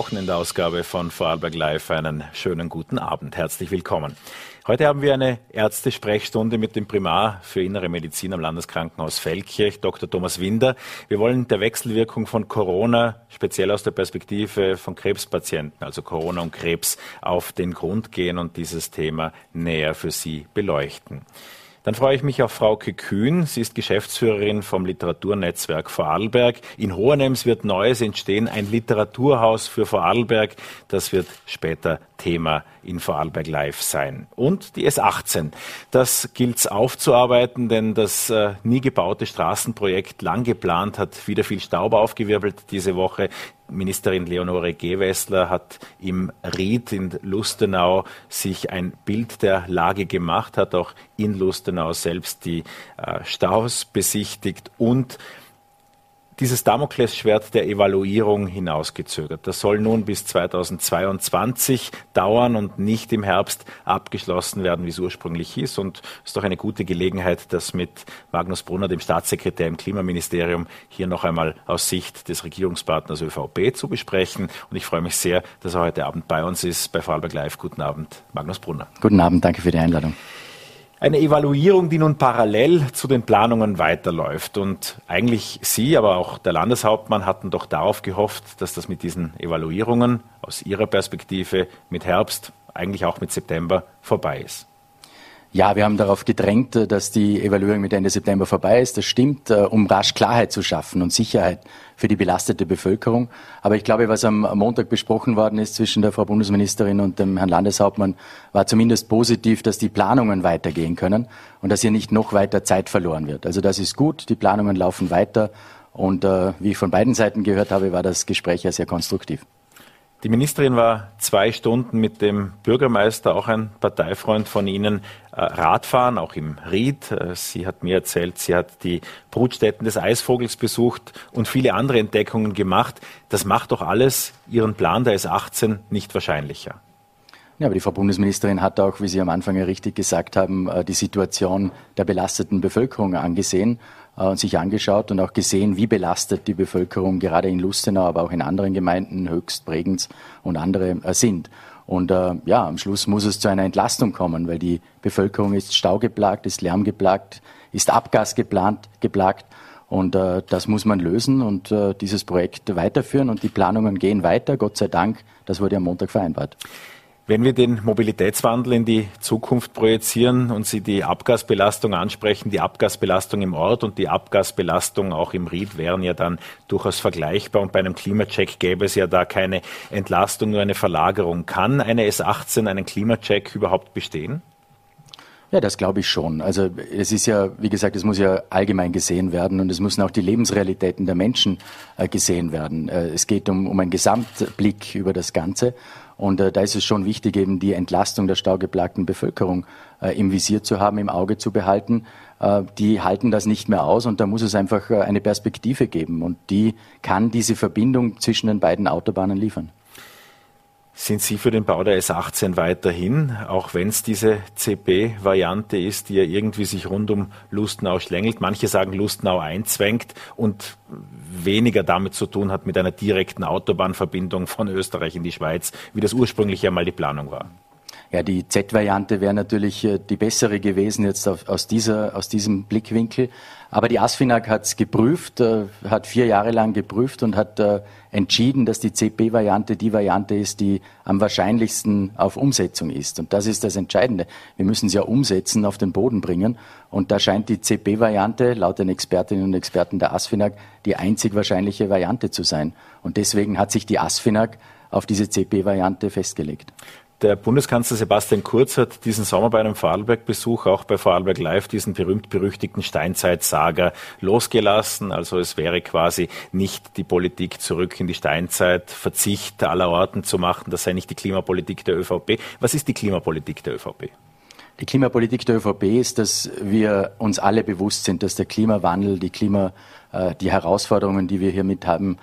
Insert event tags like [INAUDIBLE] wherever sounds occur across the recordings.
Wochenendausgabe von Vorarlberg Live einen schönen guten Abend. Herzlich willkommen. Heute haben wir eine Ärzte-Sprechstunde mit dem Primar für Innere Medizin am Landeskrankenhaus Feldkirch, Dr. Thomas Winder. Wir wollen der Wechselwirkung von Corona, speziell aus der Perspektive von Krebspatienten, also Corona und Krebs, auf den Grund gehen und dieses Thema näher für Sie beleuchten. Dann freue ich mich auf Frauke Kühn. Sie ist Geschäftsführerin vom Literaturnetzwerk Vorarlberg. In Hohenems wird Neues entstehen, ein Literaturhaus für Vorarlberg. Das wird später Thema in Vorarlberg Live sein. Und die S18. Das gilt es aufzuarbeiten, denn das äh, nie gebaute Straßenprojekt, lang geplant, hat wieder viel Staub aufgewirbelt diese Woche. Ministerin Leonore Gewessler hat im Ried in Lustenau sich ein Bild der Lage gemacht, hat auch in Lustenau selbst die äh, Staus besichtigt und dieses Damoklesschwert der Evaluierung hinausgezögert. Das soll nun bis 2022 dauern und nicht im Herbst abgeschlossen werden, wie es ursprünglich ist. Und es ist doch eine gute Gelegenheit, das mit Magnus Brunner, dem Staatssekretär im Klimaministerium, hier noch einmal aus Sicht des Regierungspartners ÖVP zu besprechen. Und ich freue mich sehr, dass er heute Abend bei uns ist, bei Vorarlberg Live. Guten Abend, Magnus Brunner. Guten Abend, danke für die Einladung. Eine Evaluierung, die nun parallel zu den Planungen weiterläuft. Und eigentlich Sie, aber auch der Landeshauptmann hatten doch darauf gehofft, dass das mit diesen Evaluierungen aus Ihrer Perspektive mit Herbst, eigentlich auch mit September vorbei ist. Ja, wir haben darauf gedrängt, äh, dass die Evaluierung mit Ende September vorbei ist. Das stimmt, äh, um rasch Klarheit zu schaffen und Sicherheit für die belastete Bevölkerung. Aber ich glaube, was am Montag besprochen worden ist zwischen der Frau Bundesministerin und dem Herrn Landeshauptmann, war zumindest positiv, dass die Planungen weitergehen können und dass hier nicht noch weiter Zeit verloren wird. Also das ist gut, die Planungen laufen weiter und äh, wie ich von beiden Seiten gehört habe, war das Gespräch ja sehr konstruktiv. Die Ministerin war zwei Stunden mit dem Bürgermeister, auch ein Parteifreund von Ihnen, Radfahren, auch im Ried. Äh, sie hat mir erzählt, sie hat die Brutstätten des Eisvogels besucht und viele andere Entdeckungen gemacht. Das macht doch alles Ihren Plan der S18 nicht wahrscheinlicher. Ja, aber die Frau Bundesministerin hat auch, wie Sie am Anfang ja richtig gesagt haben, äh, die Situation der belasteten Bevölkerung angesehen äh, und sich angeschaut und auch gesehen, wie belastet die Bevölkerung gerade in Lustenau, aber auch in anderen Gemeinden, Höchst, Bregenz und andere äh, sind. Und äh, ja, am Schluss muss es zu einer Entlastung kommen, weil die Bevölkerung ist staugeplagt, ist lärmgeplagt, ist abgasgeplagt, geplagt. Und äh, das muss man lösen und äh, dieses Projekt weiterführen. Und die Planungen gehen weiter, Gott sei Dank. Das wurde am Montag vereinbart. Wenn wir den Mobilitätswandel in die Zukunft projizieren und Sie die Abgasbelastung ansprechen, die Abgasbelastung im Ort und die Abgasbelastung auch im Ried wären ja dann durchaus vergleichbar und bei einem Klimacheck gäbe es ja da keine Entlastung, nur eine Verlagerung. Kann eine S18 einen Klimacheck überhaupt bestehen? Ja, das glaube ich schon. Also es ist ja, wie gesagt, es muss ja allgemein gesehen werden und es müssen auch die Lebensrealitäten der Menschen äh, gesehen werden. Äh, es geht um, um einen Gesamtblick über das Ganze. Und äh, da ist es schon wichtig, eben die Entlastung der staugeplagten Bevölkerung äh, im Visier zu haben, im Auge zu behalten. Äh, die halten das nicht mehr aus und da muss es einfach äh, eine Perspektive geben. Und die kann diese Verbindung zwischen den beiden Autobahnen liefern. Sind Sie für den Bau der S18 weiterhin, auch wenn es diese CP-Variante ist, die ja irgendwie sich rund um Lustenau schlängelt? Manche sagen, Lustenau einzwängt und weniger damit zu tun hat mit einer direkten Autobahnverbindung von Österreich in die Schweiz, wie das ursprünglich ja mal die Planung war. Ja, die Z-Variante wäre natürlich äh, die bessere gewesen jetzt aus, dieser, aus diesem Blickwinkel. Aber die ASFINAG hat es geprüft, äh, hat vier Jahre lang geprüft und hat äh, entschieden, dass die CP-Variante die Variante ist, die am wahrscheinlichsten auf Umsetzung ist. Und das ist das Entscheidende. Wir müssen sie ja umsetzen, auf den Boden bringen. Und da scheint die CP-Variante laut den Expertinnen und Experten der ASFINAG die einzig wahrscheinliche Variante zu sein. Und deswegen hat sich die ASFINAG auf diese CP-Variante festgelegt. Der Bundeskanzler Sebastian Kurz hat diesen Sommer bei einem Vorarlberg-Besuch auch bei Vorarlberg Live diesen berühmt-berüchtigten Steinzeit-Saga losgelassen. Also es wäre quasi nicht die Politik zurück in die Steinzeit, Verzicht aller Orten zu machen. Das sei nicht die Klimapolitik der ÖVP. Was ist die Klimapolitik der ÖVP? Die Klimapolitik der ÖVP ist, dass wir uns alle bewusst sind, dass der Klimawandel, die Klima, äh, die Herausforderungen, die wir hier mit haben,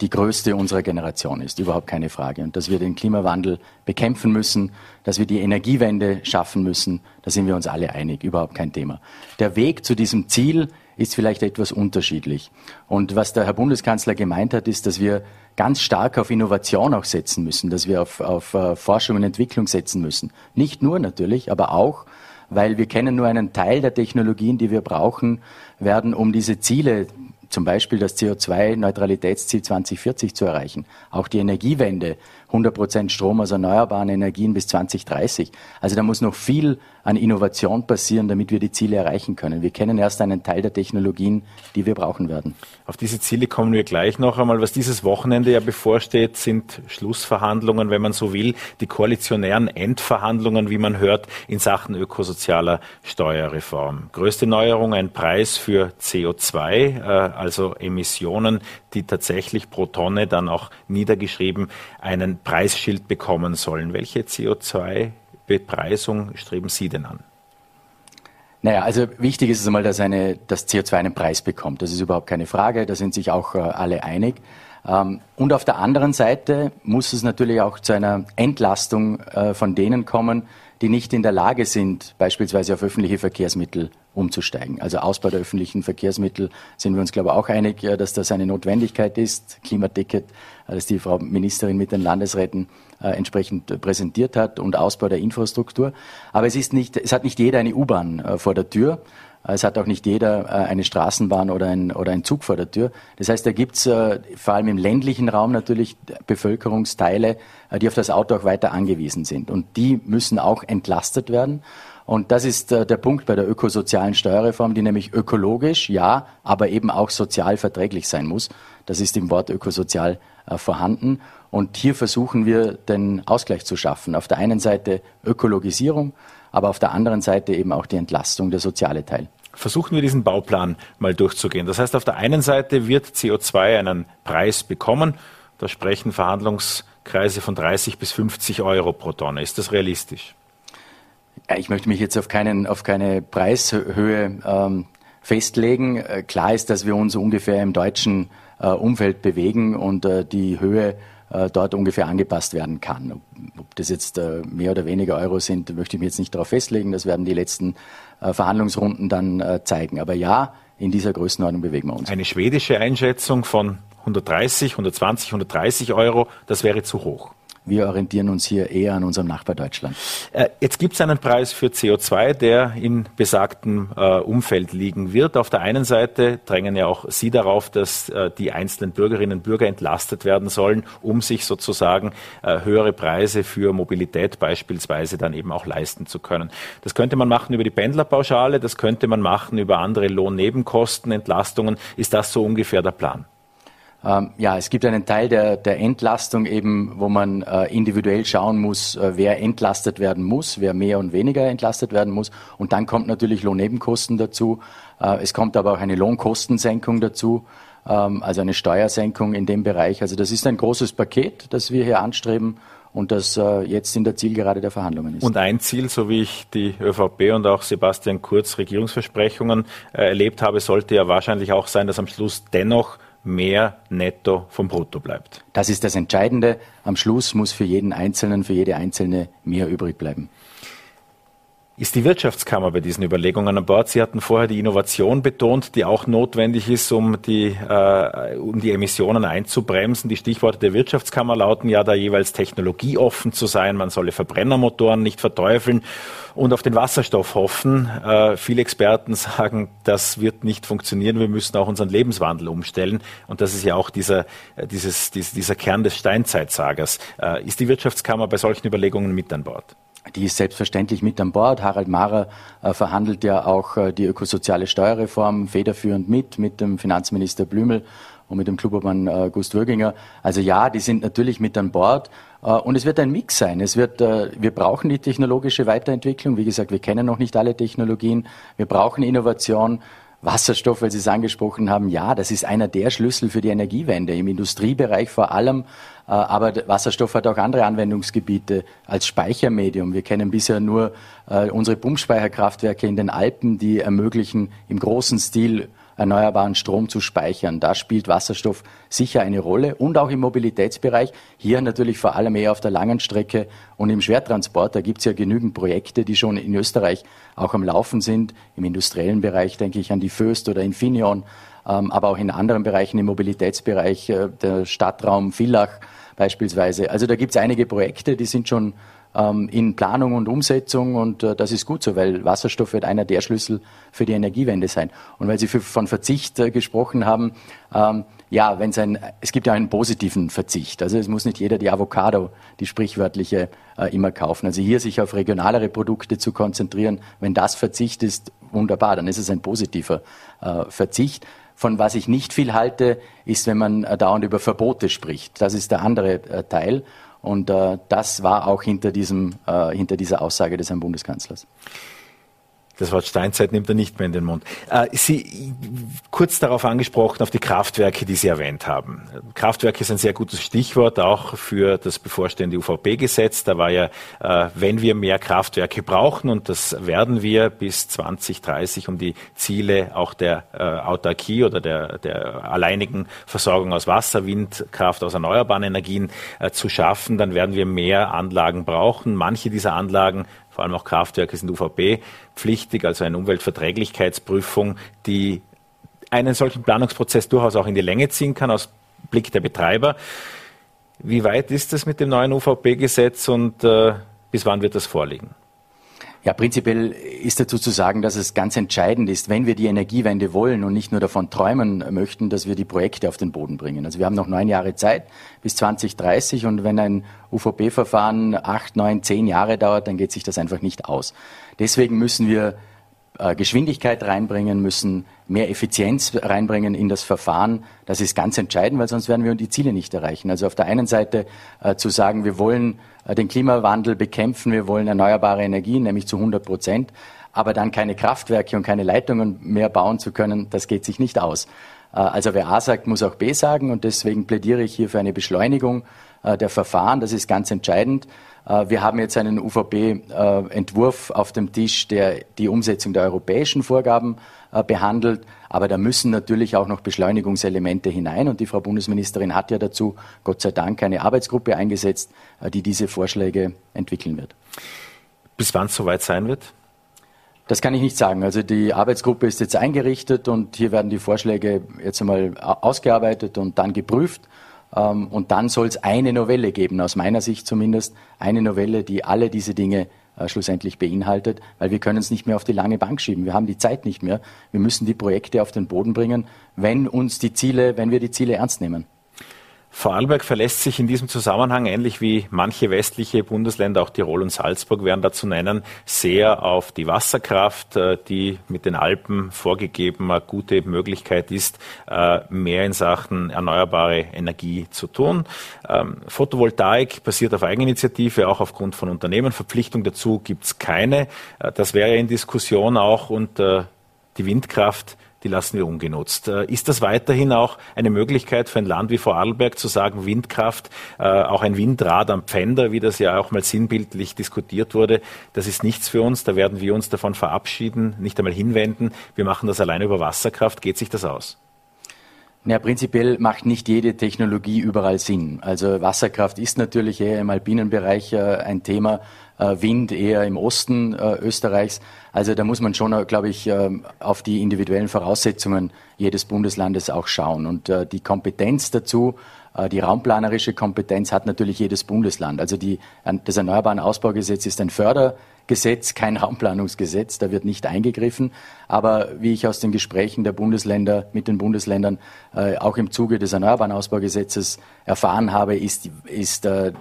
die größte unserer Generation ist, überhaupt keine Frage. Und dass wir den Klimawandel bekämpfen müssen, dass wir die Energiewende schaffen müssen, da sind wir uns alle einig, überhaupt kein Thema. Der Weg zu diesem Ziel ist vielleicht etwas unterschiedlich. Und was der Herr Bundeskanzler gemeint hat, ist, dass wir ganz stark auf Innovation auch setzen müssen, dass wir auf, auf uh, Forschung und Entwicklung setzen müssen. Nicht nur natürlich, aber auch, weil wir kennen nur einen Teil der Technologien, die wir brauchen werden, um diese Ziele zum Beispiel das CO2-Neutralitätsziel 2040 zu erreichen. Auch die Energiewende, 100 Prozent Strom aus erneuerbaren Energien bis 2030. Also da muss noch viel an Innovation passieren, damit wir die Ziele erreichen können. Wir kennen erst einen Teil der Technologien, die wir brauchen werden. Auf diese Ziele kommen wir gleich noch einmal. Was dieses Wochenende ja bevorsteht, sind Schlussverhandlungen, wenn man so will, die koalitionären Endverhandlungen, wie man hört, in Sachen ökosozialer Steuerreform. Größte Neuerung, ein Preis für CO2, äh, also Emissionen, die tatsächlich pro Tonne dann auch niedergeschrieben einen Preisschild bekommen sollen. Welche CO2 Bepreisung streben Sie denn an? Naja, also wichtig ist es einmal, dass eine, das CO2 einen Preis bekommt. Das ist überhaupt keine Frage. Da sind sich auch äh, alle einig. Ähm, und auf der anderen Seite muss es natürlich auch zu einer Entlastung äh, von denen kommen, die nicht in der Lage sind, beispielsweise auf öffentliche Verkehrsmittel umzusteigen. Also Ausbau der öffentlichen Verkehrsmittel sind wir uns, glaube ich, auch einig, dass das eine Notwendigkeit ist. Klimaticket, äh, das die Frau Ministerin mit den Landesräten äh, entsprechend präsentiert hat und Ausbau der Infrastruktur. Aber es ist nicht, es hat nicht jeder eine U-Bahn äh, vor der Tür. Es hat auch nicht jeder äh, eine Straßenbahn oder ein, oder ein Zug vor der Tür. Das heißt, da gibt es äh, vor allem im ländlichen Raum natürlich Bevölkerungsteile, äh, die auf das Auto auch weiter angewiesen sind. Und die müssen auch entlastet werden. Und das ist der Punkt bei der ökosozialen Steuerreform, die nämlich ökologisch, ja, aber eben auch sozial verträglich sein muss. Das ist im Wort ökosozial vorhanden. Und hier versuchen wir, den Ausgleich zu schaffen. Auf der einen Seite Ökologisierung, aber auf der anderen Seite eben auch die Entlastung, der soziale Teil. Versuchen wir diesen Bauplan mal durchzugehen. Das heißt, auf der einen Seite wird CO2 einen Preis bekommen. Da sprechen Verhandlungskreise von 30 bis 50 Euro pro Tonne. Ist das realistisch? Ja, ich möchte mich jetzt auf, keinen, auf keine Preishöhe ähm, festlegen. Äh, klar ist, dass wir uns ungefähr im deutschen äh, Umfeld bewegen und äh, die Höhe dort ungefähr angepasst werden kann. Ob das jetzt äh, mehr oder weniger Euro sind, möchte ich mir jetzt nicht darauf festlegen. Das werden die letzten äh, Verhandlungsrunden dann zeigen. Aber ja, in dieser Größenordnung bewegen wir uns. Eine schwedische Einschätzung von 130, 120, 130 Euro, das wäre zu hoch. Wir orientieren uns hier eher an unserem Nachbar Deutschland. Äh, jetzt gibt es einen Preis für CO2, der in besagtem äh, Umfeld liegen wird. Auf der einen Seite drängen ja auch Sie darauf, dass äh, die einzelnen Bürgerinnen und Bürger entlastet werden sollen, um sich sozusagen äh, höhere Preise für Mobilität beispielsweise dann eben auch leisten zu können. Das könnte man machen über die Pendlerpauschale, das könnte man machen über andere Lohnnebenkostenentlastungen. Ist das so ungefähr der Plan? Ähm, ja, es gibt einen Teil der, der Entlastung eben, wo man äh, individuell schauen muss, äh, wer entlastet werden muss, wer mehr und weniger entlastet werden muss. Und dann kommt natürlich Lohnnebenkosten dazu. Äh, es kommt aber auch eine Lohnkostensenkung dazu, ähm, also eine Steuersenkung in dem Bereich. Also das ist ein großes Paket, das wir hier anstreben und das äh, jetzt in der Zielgerade der Verhandlungen ist. Und ein Ziel, so wie ich die ÖVP und auch Sebastian Kurz Regierungsversprechungen äh, erlebt habe, sollte ja wahrscheinlich auch sein, dass am Schluss dennoch mehr netto vom Brutto bleibt. Das ist das Entscheidende. Am Schluss muss für jeden Einzelnen, für jede Einzelne mehr übrig bleiben. Ist die Wirtschaftskammer bei diesen Überlegungen an Bord? Sie hatten vorher die Innovation betont, die auch notwendig ist, um die, äh, um die Emissionen einzubremsen. Die Stichworte der Wirtschaftskammer lauten ja da jeweils technologieoffen zu sein. Man solle Verbrennermotoren nicht verteufeln und auf den Wasserstoff hoffen. Äh, viele Experten [LAUGHS] sagen, das wird nicht funktionieren. Wir müssen auch unseren Lebenswandel umstellen. Und das ist ja auch dieser, äh, dieses, dieser Kern des Steinzeitsagers. Äh, ist die Wirtschaftskammer bei solchen Überlegungen mit an Bord? Die ist selbstverständlich mit an Bord. Harald Mahrer äh, verhandelt ja auch äh, die ökosoziale Steuerreform federführend mit, mit dem Finanzminister Blümel und mit dem Klubobmann äh, Gust Würginger. Also ja, die sind natürlich mit an Bord. Und es wird ein Mix sein. Es wird, wir brauchen die technologische Weiterentwicklung. Wie gesagt, wir kennen noch nicht alle Technologien. Wir brauchen Innovation. Wasserstoff, weil Sie es angesprochen haben, ja, das ist einer der Schlüssel für die Energiewende, im Industriebereich vor allem. Äh, aber Wasserstoff hat auch andere Anwendungsgebiete als Speichermedium. Wir kennen bisher nur äh, unsere Pumpspeicherkraftwerke in den Alpen, die ermöglichen im großen Stil erneuerbaren Strom zu speichern. Da spielt Wasserstoff sicher eine Rolle und auch im Mobilitätsbereich. Hier natürlich vor allem eher auf der langen Strecke und im Schwertransport. Da gibt es ja genügend Projekte, die schon in Österreich auch am Laufen sind. Im industriellen Bereich denke ich an die Föst oder Infineon, ähm, aber auch in anderen Bereichen im Mobilitätsbereich, äh, der Stadtraum Villach beispielsweise. Also da gibt es einige Projekte, die sind schon in Planung und Umsetzung und äh, das ist gut so, weil Wasserstoff wird einer der Schlüssel für die Energiewende sein. Und weil Sie von Verzicht äh, gesprochen haben, ähm, ja, wenn es ein, es gibt ja einen positiven Verzicht. Also es muss nicht jeder die Avocado, die sprichwörtliche, äh, immer kaufen. Also hier sich auf regionalere Produkte zu konzentrieren, wenn das Verzicht ist, wunderbar, dann ist es ein positiver Verzicht. Von was ich nicht viel halte, ist, wenn man dauernd über Verbote spricht. Das ist der andere Teil. Und äh, das war auch hinter, diesem, äh, hinter dieser Aussage des Herrn Bundeskanzlers. Das Wort Steinzeit nimmt er nicht mehr in den Mund. Äh, Sie kurz darauf angesprochen, auf die Kraftwerke, die Sie erwähnt haben. Kraftwerke ist ein sehr gutes Stichwort, auch für das bevorstehende UVP-Gesetz. Da war ja, äh, wenn wir mehr Kraftwerke brauchen, und das werden wir bis 2030, um die Ziele auch der äh, Autarkie oder der, der alleinigen Versorgung aus Wasser, Windkraft, aus erneuerbaren Energien zu schaffen, dann werden wir mehr Anlagen brauchen. Manche dieser Anlagen vor allem auch Kraftwerke sind UVP-pflichtig, also eine Umweltverträglichkeitsprüfung, die einen solchen Planungsprozess durchaus auch in die Länge ziehen kann aus Blick der Betreiber. Wie weit ist das mit dem neuen UVP-Gesetz und äh, bis wann wird das vorliegen? Ja, prinzipiell ist dazu zu sagen, dass es ganz entscheidend ist, wenn wir die Energiewende wollen und nicht nur davon träumen möchten, dass wir die Projekte auf den Boden bringen. Also wir haben noch neun Jahre Zeit bis 2030 und wenn ein UVP-Verfahren acht, neun, zehn Jahre dauert, dann geht sich das einfach nicht aus. Deswegen müssen wir Geschwindigkeit reinbringen, müssen mehr Effizienz reinbringen in das Verfahren. Das ist ganz entscheidend, weil sonst werden wir die Ziele nicht erreichen. Also auf der einen Seite äh, zu sagen, wir wollen äh, den Klimawandel bekämpfen, wir wollen erneuerbare Energien, nämlich zu 100 Prozent, aber dann keine Kraftwerke und keine Leitungen mehr bauen zu können, das geht sich nicht aus. Äh, also wer A sagt, muss auch B sagen und deswegen plädiere ich hier für eine Beschleunigung äh, der Verfahren. Das ist ganz entscheidend. Äh, wir haben jetzt einen UVP-Entwurf auf dem Tisch, der die Umsetzung der europäischen Vorgaben behandelt. Aber da müssen natürlich auch noch Beschleunigungselemente hinein. Und die Frau Bundesministerin hat ja dazu, Gott sei Dank, eine Arbeitsgruppe eingesetzt, die diese Vorschläge entwickeln wird. Bis wann es soweit sein wird? Das kann ich nicht sagen. Also die Arbeitsgruppe ist jetzt eingerichtet und hier werden die Vorschläge jetzt einmal ausgearbeitet und dann geprüft. Ähm, und dann soll es eine Novelle geben, aus meiner Sicht zumindest, eine Novelle, die alle diese Dinge äh, schlussendlich beinhaltet, weil wir können es nicht mehr auf die lange Bank schieben. Wir haben die Zeit nicht mehr. Wir müssen die Projekte auf den Boden bringen, wenn uns die Ziele, wenn wir die Ziele ernst nehmen. Vorarlberg verlässt sich in diesem Zusammenhang, ähnlich wie manche westliche Bundesländer, auch Tirol und Salzburg wären da zu nennen, sehr auf die Wasserkraft, äh, die mit den Alpen vorgegeben eine gute Möglichkeit ist, äh, mehr in Sachen erneuerbare Energie zu tun. Ähm, Photovoltaik basiert auf Eigeninitiative, auch aufgrund von Unternehmenverpflichtung dazu gibt es keine. Äh, das wäre in Diskussion auch und die Windkraft die lassen wir ungenutzt. Äh, ist das weiterhin auch eine Möglichkeit für ein Land wie Vorarlberg zu sagen, Windkraft, äh, auch ein Windrad am Pfänder, wie das ja auch mal sinnbildlich diskutiert wurde, das ist nichts für uns, da werden wir uns davon verabschieden, nicht einmal hinwenden, wir machen das alleine über Wasserkraft, geht sich das aus? Ja, prinzipiell macht nicht jede Technologie überall Sinn. Also Wasserkraft ist natürlich eher im alpinen Bereich äh, ein Thema, äh, Wind eher im Osten äh, Österreichs. Also da muss man schon, glaube ich, äh, auf die individuellen Voraussetzungen jedes Bundeslandes auch schauen. Und die Kompetenz dazu, die raumplanerische Kompetenz hat natürlich jedes Bundesland. Also die, das Erneuerbaren Ausbaugesetz ist ein Förder Gesetz, kein Raumplanungsgesetz, da wird nicht eingegriffen. Aber wie ich aus den Gesprächen der Bundesländer mit den Bundesländern äh, auch im Zuge des Erneuerbaren Ausbaugesetzes erfahren habe, ist, ist äh,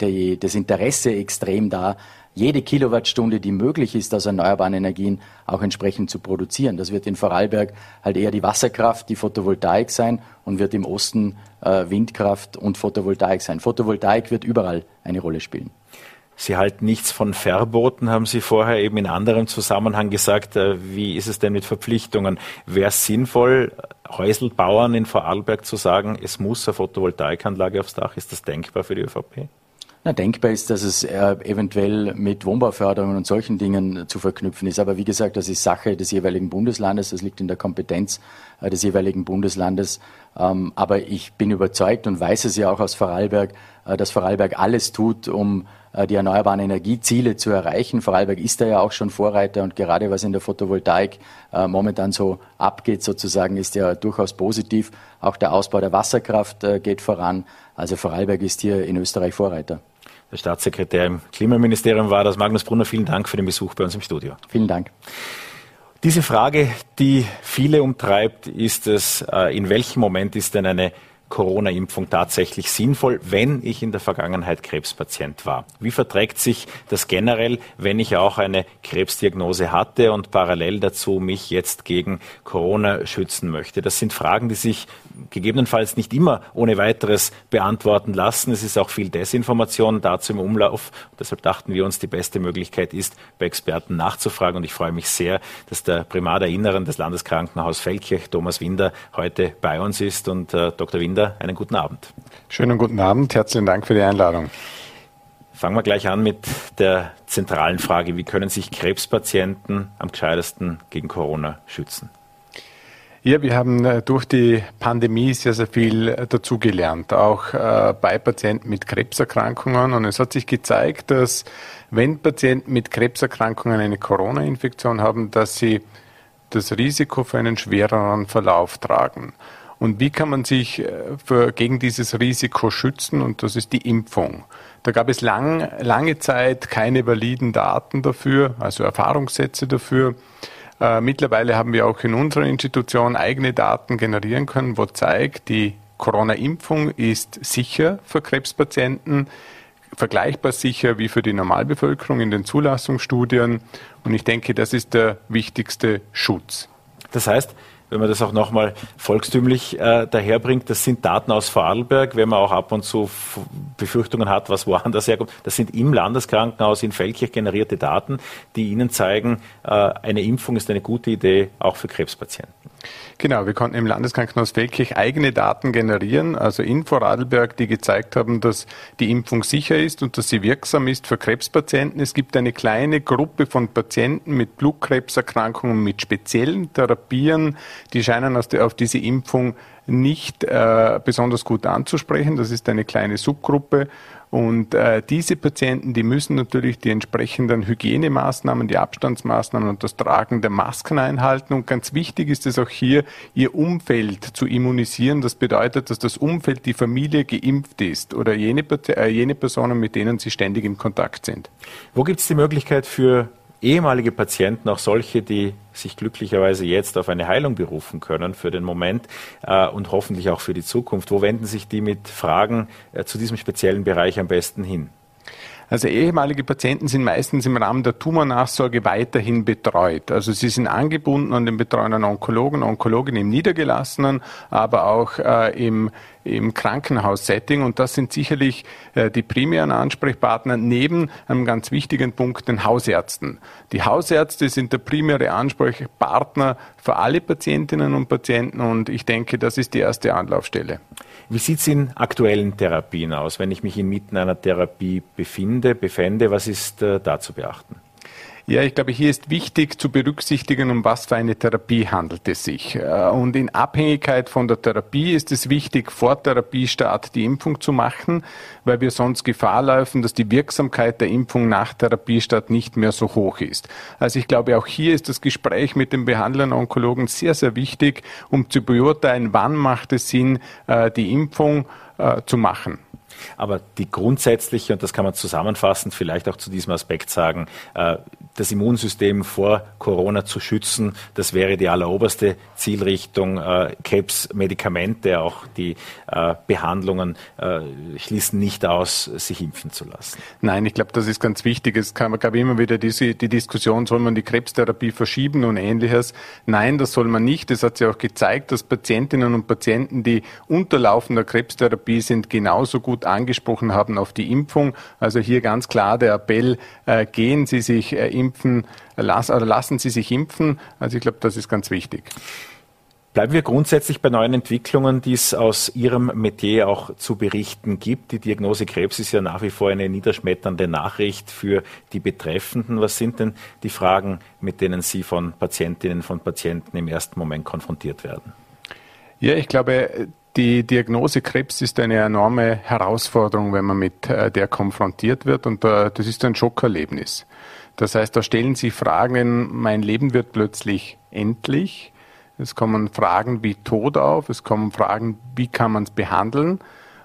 die, das Interesse extrem da, jede Kilowattstunde, die möglich ist, aus erneuerbaren Energien auch entsprechend zu produzieren. Das wird in Vorarlberg halt eher die Wasserkraft, die Photovoltaik sein und wird im Osten äh, Windkraft und Photovoltaik sein. Photovoltaik wird überall eine Rolle spielen. Sie halten nichts von Verboten, haben Sie vorher eben in anderem Zusammenhang gesagt. Äh, wie ist es denn mit Verpflichtungen? Wäre es sinnvoll, Häuselbauern in Vorarlberg zu sagen, es muss eine Photovoltaikanlage aufs Dach? Ist das denkbar für die ÖVP? Na, denkbar ist, dass es äh, eventuell mit Wohnbauförderungen und solchen Dingen zu verknüpfen ist. Aber wie gesagt, das ist Sache des jeweiligen Bundeslandes. Das liegt in der Kompetenz äh, des jeweiligen Bundeslandes. Ähm, aber ich bin überzeugt und weiß es ja auch aus Vorarlberg, äh, dass Vorarlberg alles tut, um die erneuerbaren Energieziele zu erreichen. Vorarlberg ist da ja auch schon Vorreiter und gerade was in der Photovoltaik äh, momentan so abgeht, sozusagen, ist ja durchaus positiv. Auch der Ausbau der Wasserkraft äh, geht voran. Also Vorarlberg ist hier in Österreich Vorreiter. Der Staatssekretär im Klimaministerium war das. Magnus Brunner, vielen Dank für den Besuch bei uns im Studio. Vielen Dank. Diese Frage, die viele umtreibt, ist es, in welchem Moment ist denn eine Corona-Impfung tatsächlich sinnvoll, wenn ich in der Vergangenheit Krebspatient war? Wie verträgt sich das generell, wenn ich auch eine Krebsdiagnose hatte und parallel dazu mich jetzt gegen Corona schützen möchte? Das sind Fragen, die sich gegebenenfalls nicht immer ohne weiteres beantworten lassen. Es ist auch viel Desinformation dazu im Umlauf. deshalb dachten wir uns, die beste Möglichkeit ist, bei Experten nachzufragen. Und ich freue mich sehr, dass der Primar der Inneren des Landeskrankenhaus Feldkirch, Thomas Winder, heute bei uns ist. Und äh, Dr. Winder, Linder, einen guten Abend. Schönen guten Abend, herzlichen Dank für die Einladung. Fangen wir gleich an mit der zentralen Frage, wie können sich Krebspatienten am gescheitesten gegen Corona schützen? Ja, wir haben äh, durch die Pandemie sehr, sehr viel äh, dazugelernt, auch äh, bei Patienten mit Krebserkrankungen. Und es hat sich gezeigt, dass wenn Patienten mit Krebserkrankungen eine Corona-Infektion haben, dass sie das Risiko für einen schwereren Verlauf tragen. Und wie kann man sich äh, für, gegen dieses Risiko schützen? Und das ist die Impfung. Da gab es lang, lange Zeit keine validen Daten dafür, also Erfahrungssätze dafür. Äh, mittlerweile haben wir auch in unserer Institution eigene Daten generieren können, wo zeigt, die Corona-Impfung ist sicher für Krebspatienten, vergleichbar sicher wie für die Normalbevölkerung in den Zulassungsstudien. Und ich denke, das ist der wichtigste Schutz. Das heißt, wenn man das auch nochmal volkstümlich äh, daherbringt, das sind Daten aus Vorarlberg, wenn man auch ab und zu Befürchtungen hat, was woanders herkommt. Das sind im Landeskrankenhaus in Feldkirch generierte Daten, die Ihnen zeigen, äh, eine Impfung ist eine gute Idee, auch für Krebspatienten. Genau, wir konnten im Landeskrankenhaus Feldkirch eigene Daten generieren, also in Vorarlberg, die gezeigt haben, dass die Impfung sicher ist und dass sie wirksam ist für Krebspatienten. Es gibt eine kleine Gruppe von Patienten mit Blutkrebserkrankungen mit speziellen Therapien, die scheinen auf diese Impfung nicht äh, besonders gut anzusprechen. Das ist eine kleine Subgruppe. Und äh, diese Patienten, die müssen natürlich die entsprechenden Hygienemaßnahmen, die Abstandsmaßnahmen und das Tragen der Masken einhalten. Und ganz wichtig ist es auch hier, ihr Umfeld zu immunisieren. Das bedeutet, dass das Umfeld, die Familie geimpft ist oder jene, äh, jene Personen, mit denen sie ständig in Kontakt sind. Wo gibt es die Möglichkeit für ehemalige Patienten, auch solche, die sich glücklicherweise jetzt auf eine Heilung berufen können für den Moment äh, und hoffentlich auch für die Zukunft. Wo wenden sich die mit Fragen äh, zu diesem speziellen Bereich am besten hin? Also ehemalige Patienten sind meistens im Rahmen der Tumornachsorge weiterhin betreut. Also sie sind angebunden an den betreuenden Onkologen, Onkologin im Niedergelassenen, aber auch äh, im, im Krankenhaussetting. Und das sind sicherlich äh, die primären Ansprechpartner neben einem ganz wichtigen Punkt, den Hausärzten. Die Hausärzte sind der primäre Ansprechpartner für alle Patientinnen und Patienten und ich denke, das ist die erste Anlaufstelle. Wie sieht es in aktuellen Therapien aus, wenn ich mich inmitten einer Therapie befinde, befände? Was ist äh, da zu beachten? Ja, ich glaube, hier ist wichtig zu berücksichtigen, um was für eine Therapie handelt es sich. Äh, und in Abhängigkeit von der Therapie ist es wichtig, vor Therapiestart die Impfung zu machen, weil wir sonst Gefahr laufen, dass die Wirksamkeit der Impfung nach Therapiestart nicht mehr so hoch ist. Also ich glaube, auch hier ist das Gespräch mit dem behandelnden Onkologen sehr, sehr wichtig, um zu beurteilen, wann macht es Sinn, äh, die Impfung äh, zu machen. Aber die grundsätzliche, und das kann man zusammenfassend vielleicht auch zu diesem Aspekt sagen, äh, das Immunsystem vor Corona zu schützen, das wäre die alleroberste Zielrichtung. Äh, Krebsmedikamente, auch die äh, Behandlungen schließen nicht aus, sich impfen zu lassen. Nein, ich glaube, das ist ganz wichtig. Es kam, gab immer wieder diese, die Diskussion, soll man die Krebstherapie verschieben und ähnliches. Nein, das soll man nicht. Es hat sich auch gezeigt, dass Patientinnen und Patienten, die unterlaufender Krebstherapie sind, genauso gut angesprochen haben auf die Impfung. Also hier ganz klar der Appell, äh, gehen Sie sich äh, impfen, las, oder lassen Sie sich impfen. Also ich glaube, das ist ganz wichtig. Bleiben wir grundsätzlich bei neuen Entwicklungen, die es aus Ihrem Metier auch zu berichten gibt. Die Diagnose Krebs ist ja nach wie vor eine niederschmetternde Nachricht für die Betreffenden. Was sind denn die Fragen, mit denen Sie von Patientinnen, von Patienten im ersten Moment konfrontiert werden? Ja, ich glaube, die Diagnose Krebs ist eine enorme Herausforderung, wenn man mit äh, der konfrontiert wird. Und äh, das ist ein Schockerlebnis. Das heißt, da stellen sich Fragen, mein Leben wird plötzlich endlich. Es kommen Fragen wie Tod auf, es kommen Fragen, wie kann man es behandeln?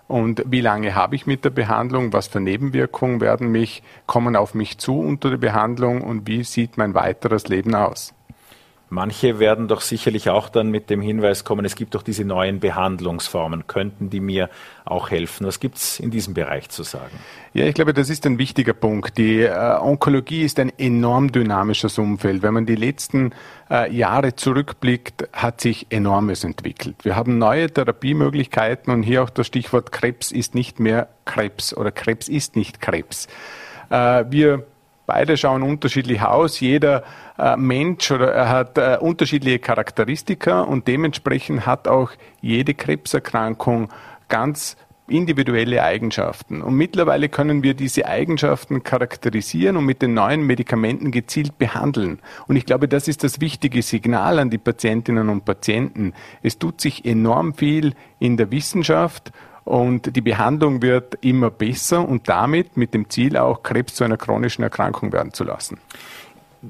Und wie lange habe ich mit der Behandlung, was für Nebenwirkungen werden mich, kommen auf mich zu unter der Behandlung? Und wie sieht mein weiteres Leben aus. Manche werden doch sicherlich auch dann mit dem Hinweis kommen, es gibt doch diese neuen Behandlungsformen. Könnten die mir auch helfen? Was gibt es in diesem Bereich zu sagen? Ja, ich glaube, das ist ein wichtiger Punkt. Die äh, Onkologie ist ein enorm dynamisches Umfeld. Wenn man die letzten äh, Jahre zurückblickt, hat sich enormes entwickelt. Wir haben neue Therapiemöglichkeiten und hier auch das Stichwort Krebs ist nicht mehr Krebs oder Krebs ist nicht Krebs. Äh, wir Beide schauen unterschiedlich aus. Jeder äh, Mensch oder er hat äh, unterschiedliche Charakteristika und dementsprechend hat auch jede Krebserkrankung ganz individuelle Eigenschaften. Und mittlerweile können wir diese Eigenschaften charakterisieren und mit den neuen Medikamenten gezielt behandeln. Und ich glaube, das ist das wichtige Signal an die Patientinnen und Patienten. Es tut sich enorm viel in der Wissenschaft und die Behandlung wird immer besser und damit mit dem Ziel auch Krebs zu einer chronischen Erkrankung werden zu lassen.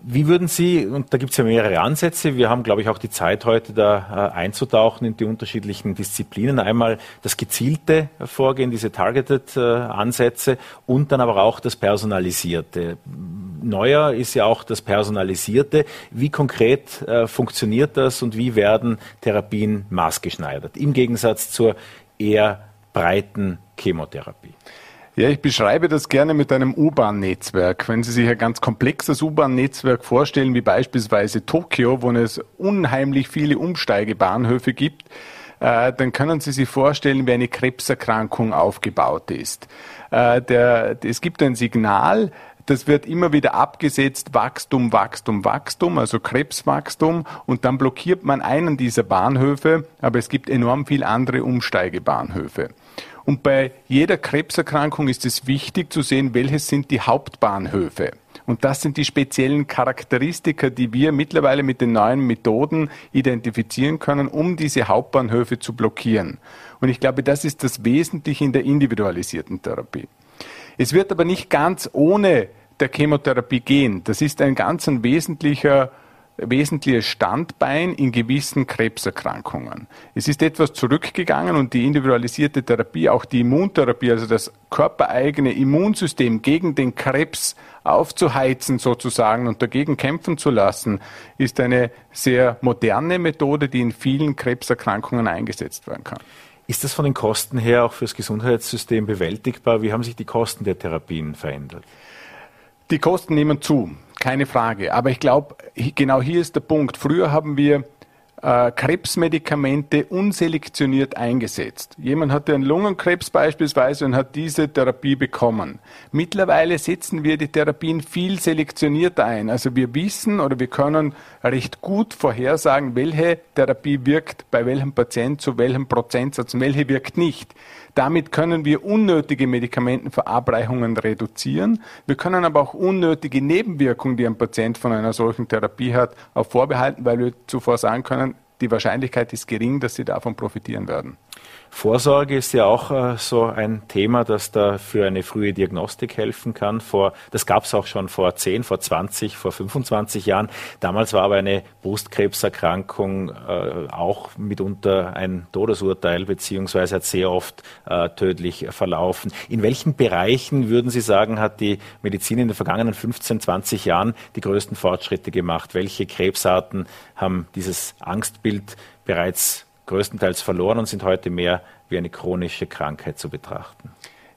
Wie würden Sie, und da gibt es ja mehrere Ansätze, wir haben, glaube ich, auch die Zeit heute da äh, einzutauchen in die unterschiedlichen Disziplinen. Einmal das gezielte Vorgehen, diese Targeted äh, und dann aber auch das Personalisierte. Neuer ist ja auch das Personalisierte. Wie konkret äh, funktioniert das und wie werden Therapien maßgeschneidert? Im Gegensatz zur eher breiten Chemotherapie. Ja, ich beschreibe das gerne mit einem U-Bahn-Netzwerk. Wenn Sie sich ein ganz komplexes U-Bahn-Netzwerk vorstellen, wie beispielsweise Tokio, wo es unheimlich viele Umsteigebahnhöfe gibt, äh, dann können Sie sich vorstellen, wie eine Krebserkrankung aufgebaut ist. Äh, der, es gibt ein Signal, das wird immer wieder abgesetzt, Wachstum, Wachstum, Wachstum, also Krebswachstum, und dann blockiert man einen dieser Bahnhöfe, aber es gibt enorm viel andere Umsteigebahnhöfe. Und bei jeder Krebserkrankung ist es wichtig zu sehen, welches sind die Hauptbahnhöfe. Und das sind die speziellen Charakteristika, die wir mittlerweile mit den neuen Methoden identifizieren können, um diese Hauptbahnhöfe zu blockieren. Und ich glaube, das ist das Wesentliche in der individualisierten Therapie. Es wird aber nicht ganz ohne der Chemotherapie gehen. Das ist ein ganz ein wesentlicher wesentliches Standbein in gewissen Krebserkrankungen. Es ist etwas zurückgegangen und die individualisierte Therapie, auch die Immuntherapie, also das körpereigene Immunsystem gegen den Krebs aufzuheizen sozusagen und dagegen kämpfen zu lassen, ist eine sehr moderne Methode, die in vielen Krebserkrankungen eingesetzt werden kann. Ist das von den Kosten her auch fürs Gesundheitssystem bewältigbar? Wie haben sich die Kosten der Therapien verändert? Die Kosten nehmen zu, keine Frage. Aber ich glaube, genau hier ist der Punkt. Früher haben wir äh, Krebsmedikamente unselektioniert eingesetzt. Jemand hatte einen Lungenkrebs beispielsweise und hat diese Therapie bekommen. Mittlerweile setzen wir die Therapien viel selektionierter ein. Also wir wissen oder wir können recht gut vorhersagen, welche Therapie wirkt bei welchem Patient zu welchem Prozentsatz und welche wirkt nicht. Damit können wir unnötige Medikamentenverabreichungen reduzieren. Wir können aber auch unnötige Nebenwirkungen, die ein Patient von einer solchen Therapie hat, auch vorbehalten, weil wir zuvor sagen können, die Wahrscheinlichkeit ist gering, dass sie davon profitieren werden. Vorsorge ist ja auch äh, so ein Thema, das da für eine frühe Diagnostik helfen kann. Vor, das gab es auch schon vor 10, vor 20, vor 25 Jahren. Damals war aber eine Brustkrebserkrankung äh, auch mitunter ein Todesurteil, beziehungsweise hat sehr oft äh, tödlich verlaufen. In welchen Bereichen, würden Sie sagen, hat die Medizin in den vergangenen 15, 20 Jahren die größten Fortschritte gemacht? Welche Krebsarten haben dieses Angstbild bereits größtenteils verloren und sind heute mehr wie eine chronische Krankheit zu betrachten.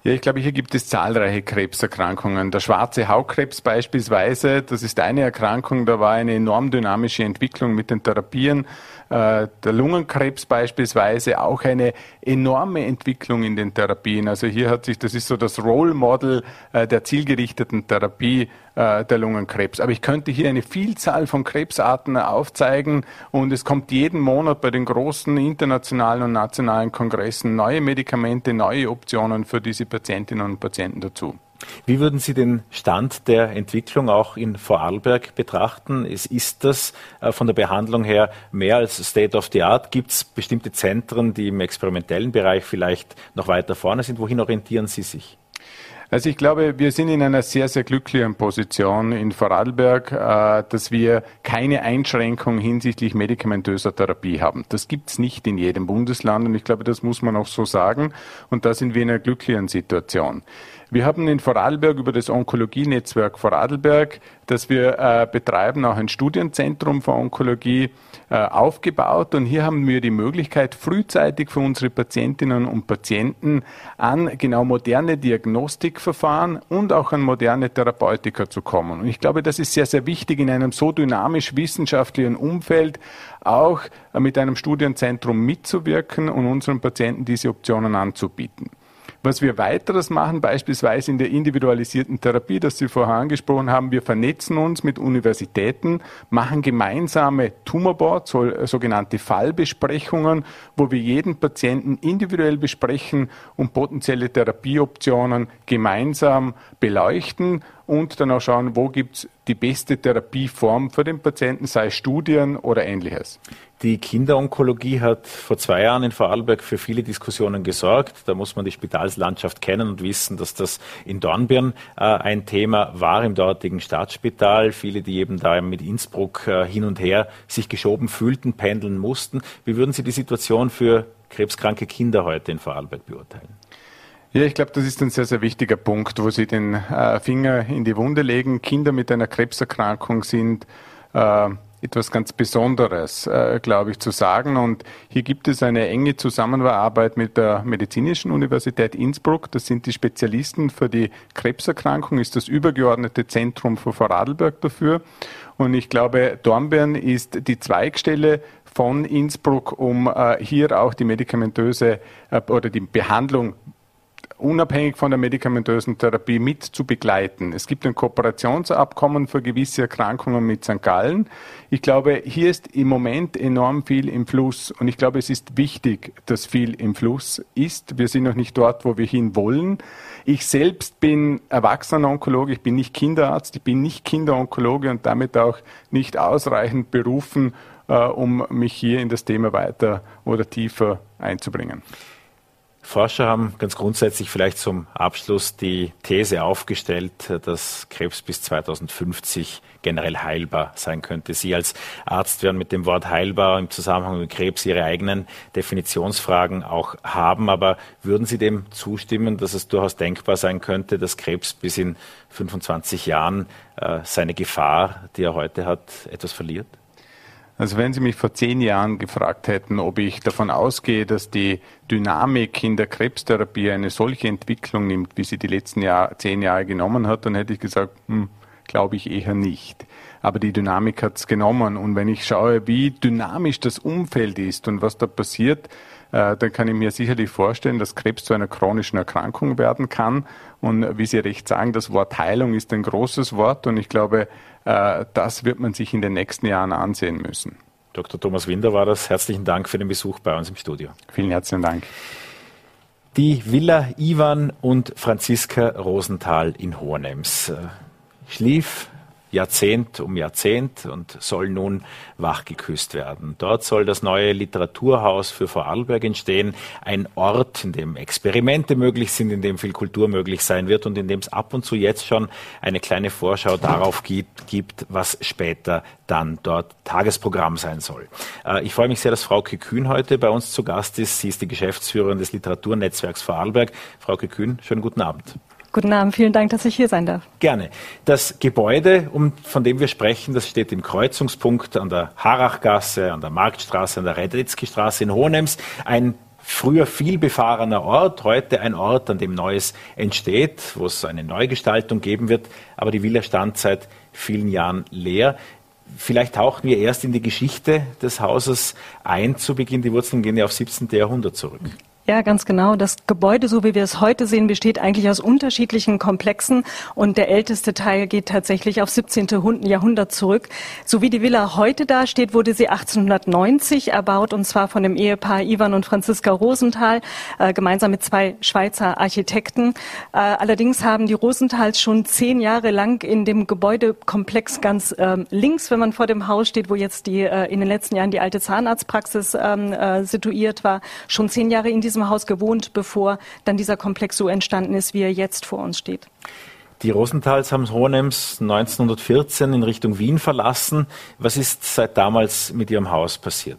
Ja, ich glaube, hier gibt es zahlreiche Krebserkrankungen. Der schwarze Hautkrebs beispielsweise, das ist eine Erkrankung, da war eine enorm dynamische Entwicklung mit den Therapien. Äh, der Lungenkrebs beispielsweise auch eine enorme Entwicklung in den Therapien. Also hier hat sich, das ist so das Role Model äh, der zielgerichteten Therapie äh, der Lungenkrebs. Aber ich könnte hier eine Vielzahl von Krebsarten aufzeigen und es kommt jeden Monat bei den großen internationalen und nationalen Kongressen neue Medikamente, neue Optionen für diese Patientinnen und Patienten dazu. Wie würden Sie den Stand der Entwicklung auch in Vorarlberg betrachten? Ist, das äh, von der Behandlung her mehr als State of the Art? Gibt es bestimmte Zentren, die im experimentellen Bereich vielleicht noch weiter vorne sind? Wohin orientieren Sie sich? Also ich glaube, wir sind in einer sehr, sehr glücklichen Position in Vorarlberg, äh, dass wir keine Einschränkung hinsichtlich medikamentöser Therapie haben. Das gibt es nicht in jedem Bundesland und ich glaube, das muss man auch so sagen. Und da sind wir in einer glücklichen Situation. Wir haben in Vorarlberg über das Onkologie-Netzwerk Vorarlberg, das wir äh, betreiben, auch ein Studienzentrum für Onkologie äh, aufgebaut. Und hier haben wir die Möglichkeit, frühzeitig für unsere Patientinnen und Patienten an genau moderne Diagnostikverfahren und auch an moderne Therapeutika zu kommen. Und ich glaube, das ist sehr, sehr wichtig in einem so dynamisch wissenschaftlichen Umfeld auch mit einem Studienzentrum mitzuwirken und unseren Patienten diese Optionen anzubieten. Was wir weiteres machen, beispielsweise in der individualisierten Therapie, das Sie vorher angesprochen haben, wir vernetzen uns mit Universitäten, machen gemeinsame Tumorboards, sogenannte Fallbesprechungen, wo wir jeden Patienten individuell besprechen und potenzielle Therapieoptionen gemeinsam beleuchten und dann auch schauen, wo gibt es die beste Therapieform für den Patienten, sei Studien oder ähnliches. Die Kinderonkologie hat vor zwei Jahren in Vorarlberg für viele Diskussionen gesorgt. Da muss man die Spitalslandschaft kennen und wissen, dass das in Dornbirn äh, ein Thema war im dortigen Staatsspital. Viele, die eben da mit Innsbruck äh, hin und her sich geschoben fühlten, pendeln mussten. Wie würden Sie die Situation für krebskranke Kinder heute in Vorarlberg beurteilen? Ja, ich glaube, das ist ein sehr, sehr wichtiger Punkt, wo Sie den äh, Finger in die Wunde legen. Kinder mit einer Krebserkrankung sind äh, etwas ganz Besonderes, äh, glaube ich, zu sagen. Und hier gibt es eine enge Zusammenarbeit mit der Medizinischen Universität Innsbruck. Das sind die Spezialisten für die Krebserkrankung, ist das übergeordnete Zentrum für Vorarlberg dafür. Und ich glaube, Dornbirn ist die Zweigstelle von Innsbruck, um äh, hier auch die medikamentöse äh, oder die Behandlung unabhängig von der medikamentösen Therapie mit zu begleiten. Es gibt ein Kooperationsabkommen für gewisse Erkrankungen mit St. Gallen. Ich glaube, hier ist im Moment enorm viel im Fluss und ich glaube, es ist wichtig, dass viel im Fluss ist. Wir sind noch nicht dort, wo wir hin wollen. Ich selbst bin Erwachsenenonkologe, ich bin nicht Kinderarzt, ich bin nicht Kinderonkologe und damit auch nicht ausreichend berufen, äh, um mich hier in das Thema weiter oder tiefer einzubringen. Forscher haben ganz grundsätzlich vielleicht zum Abschluss die These aufgestellt, dass Krebs bis 2050 generell heilbar sein könnte. Sie als Arzt werden mit dem Wort heilbar im Zusammenhang mit Krebs Ihre eigenen Definitionsfragen auch haben. Aber würden Sie dem zustimmen, dass es durchaus denkbar sein könnte, dass Krebs bis in 25 Jahren äh, seine Gefahr, die er heute hat, etwas verliert? Also wenn Sie mich vor zehn Jahren gefragt hätten, ob ich davon ausgehe, dass die Dynamik in der Krebstherapie eine solche Entwicklung nimmt, wie sie die letzten Jahr, zehn Jahre genommen hat, dann hätte ich gesagt, hm, glaube ich eher nicht. Aber die Dynamik hat es genommen. Und wenn ich schaue, wie dynamisch das Umfeld ist und was da passiert, äh, dann kann ich mir sicherlich vorstellen, dass Krebs zu einer chronischen Erkrankung werden kann. Und wie Sie recht sagen, das Wort Heilung ist ein großes Wort. Und ich glaube, das wird man sich in den nächsten Jahren ansehen müssen. Dr. Thomas Winder war das. Herzlichen Dank für den Besuch bei uns im Studio. Vielen herzlichen Dank. Die Villa Ivan und Franziska Rosenthal in Hohenems äh, schlief Jahrzehnt um Jahrzehnt und soll nun wachgeküsst werden. Dort soll das neue Literaturhaus für Vorarlberg entstehen, ein Ort, in dem Experimente möglich sind, in dem viel Kultur möglich sein wird und in dem es ab und zu jetzt schon eine kleine Vorschau darauf gibt, gibt was später dann dort Tagesprogramm sein soll. Äh, ich freue mich sehr, dass Frau Kühn heute bei uns zu Gast ist. Sie ist die Geschäftsführerin des Literaturnetzwerks Vorarlberg. Frau Kühn, schönen guten Abend. Guten Abend, vielen Dank, dass ich hier sein darf. Gerne. Das Gebäude, um, von dem wir sprechen, das steht im Kreuzungspunkt an der Harachgasse, an der Marktstraße, an der Redritzky-Straße in Hohenems. Ein früher viel befahrener Ort, heute ein Ort, an dem Neues entsteht, wo es eine Neugestaltung geben wird, aber die Villa stand seit vielen Jahren leer. Vielleicht tauchen wir erst in die Geschichte des Hauses ein zu Beginn. Die Wurzeln gehen ja auf 17. Jahrhundert zurück. Ja, ganz genau. Das Gebäude, so wie wir es heute sehen, besteht eigentlich aus unterschiedlichen Komplexen und der älteste Teil geht tatsächlich auf 17. Jahrhundert zurück. So wie die Villa heute dasteht, wurde sie 1890 erbaut und zwar von dem Ehepaar Ivan und Franziska Rosenthal äh, gemeinsam mit zwei Schweizer Architekten. Äh, allerdings haben die Rosenthals schon zehn Jahre lang in dem Gebäudekomplex ganz äh, links, wenn man vor dem Haus steht, wo jetzt die äh, in den letzten Jahren die alte Zahnarztpraxis ähm, äh, situiert war, schon zehn Jahre in diesem diesem Haus gewohnt, bevor dann dieser Komplex so entstanden ist, wie er jetzt vor uns steht. Die Rosenthals haben Hohenems 1914 in Richtung Wien verlassen. Was ist seit damals mit Ihrem Haus passiert?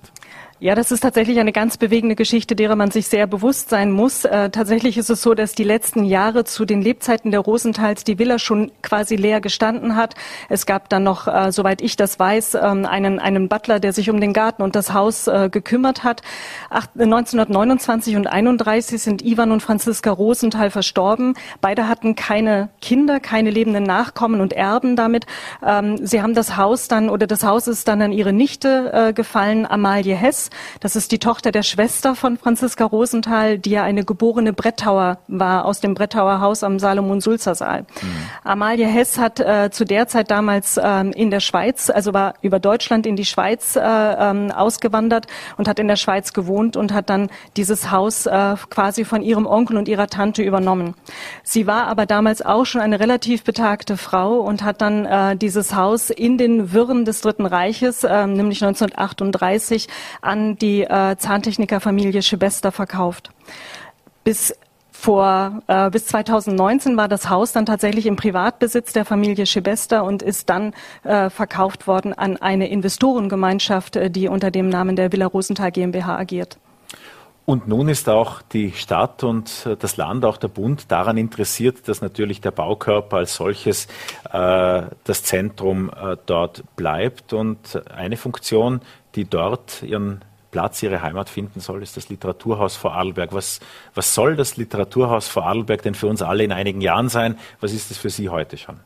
Ja, das ist tatsächlich eine ganz bewegende Geschichte, derer man sich sehr bewusst sein muss. Äh, tatsächlich ist es so, dass die letzten Jahre zu den Lebzeiten der Rosenthals die Villa schon quasi leer gestanden hat. Es gab dann noch, äh, soweit ich das weiß, ähm, einen, einen Butler, der sich um den Garten und das Haus äh, gekümmert hat. Ach, 1929 und 31 sind Ivan und Franziska Rosenthal verstorben. Beide hatten keine Kinder, keine lebenden Nachkommen und Erben damit. Ähm, sie haben das Haus dann, oder das Haus ist dann an ihre Nichte äh, gefallen, Amalie Hess. Das ist die Tochter der Schwester von Franziska Rosenthal, die ja eine geborene Brettauer war aus dem Brettauer Haus am Salomon-Sulzer-Saal. Mhm. Amalie Hess hat äh, zu der Zeit damals ähm, in der Schweiz, also war über Deutschland in die Schweiz äh, ähm, ausgewandert und hat in der Schweiz gewohnt und hat dann dieses Haus äh, quasi von ihrem Onkel und ihrer Tante übernommen. Sie war aber damals auch schon eine relativ betagte Frau und hat dann äh, dieses Haus in den Wirren des Dritten Reiches, äh, nämlich 1938, an an die äh, Zahntechnikerfamilie Schibester verkauft. Bis vor äh, bis 2019 war das Haus dann tatsächlich im Privatbesitz der Familie Schibester und ist dann äh, verkauft worden an eine Investorengemeinschaft, äh, die unter dem Namen der Villa Rosenthal GmbH agiert. Und nun ist auch die Stadt und äh, das Land, auch der Bund daran interessiert, dass natürlich der Baukörper als solches äh, das Zentrum äh, dort bleibt. Und eine Funktion, die dort ihren Platz, ihre Heimat finden soll, ist das Literaturhaus Vorarlberg. Was, was soll das Literaturhaus Vorarlberg denn für uns alle in einigen Jahren sein? Was ist es für Sie heute schon?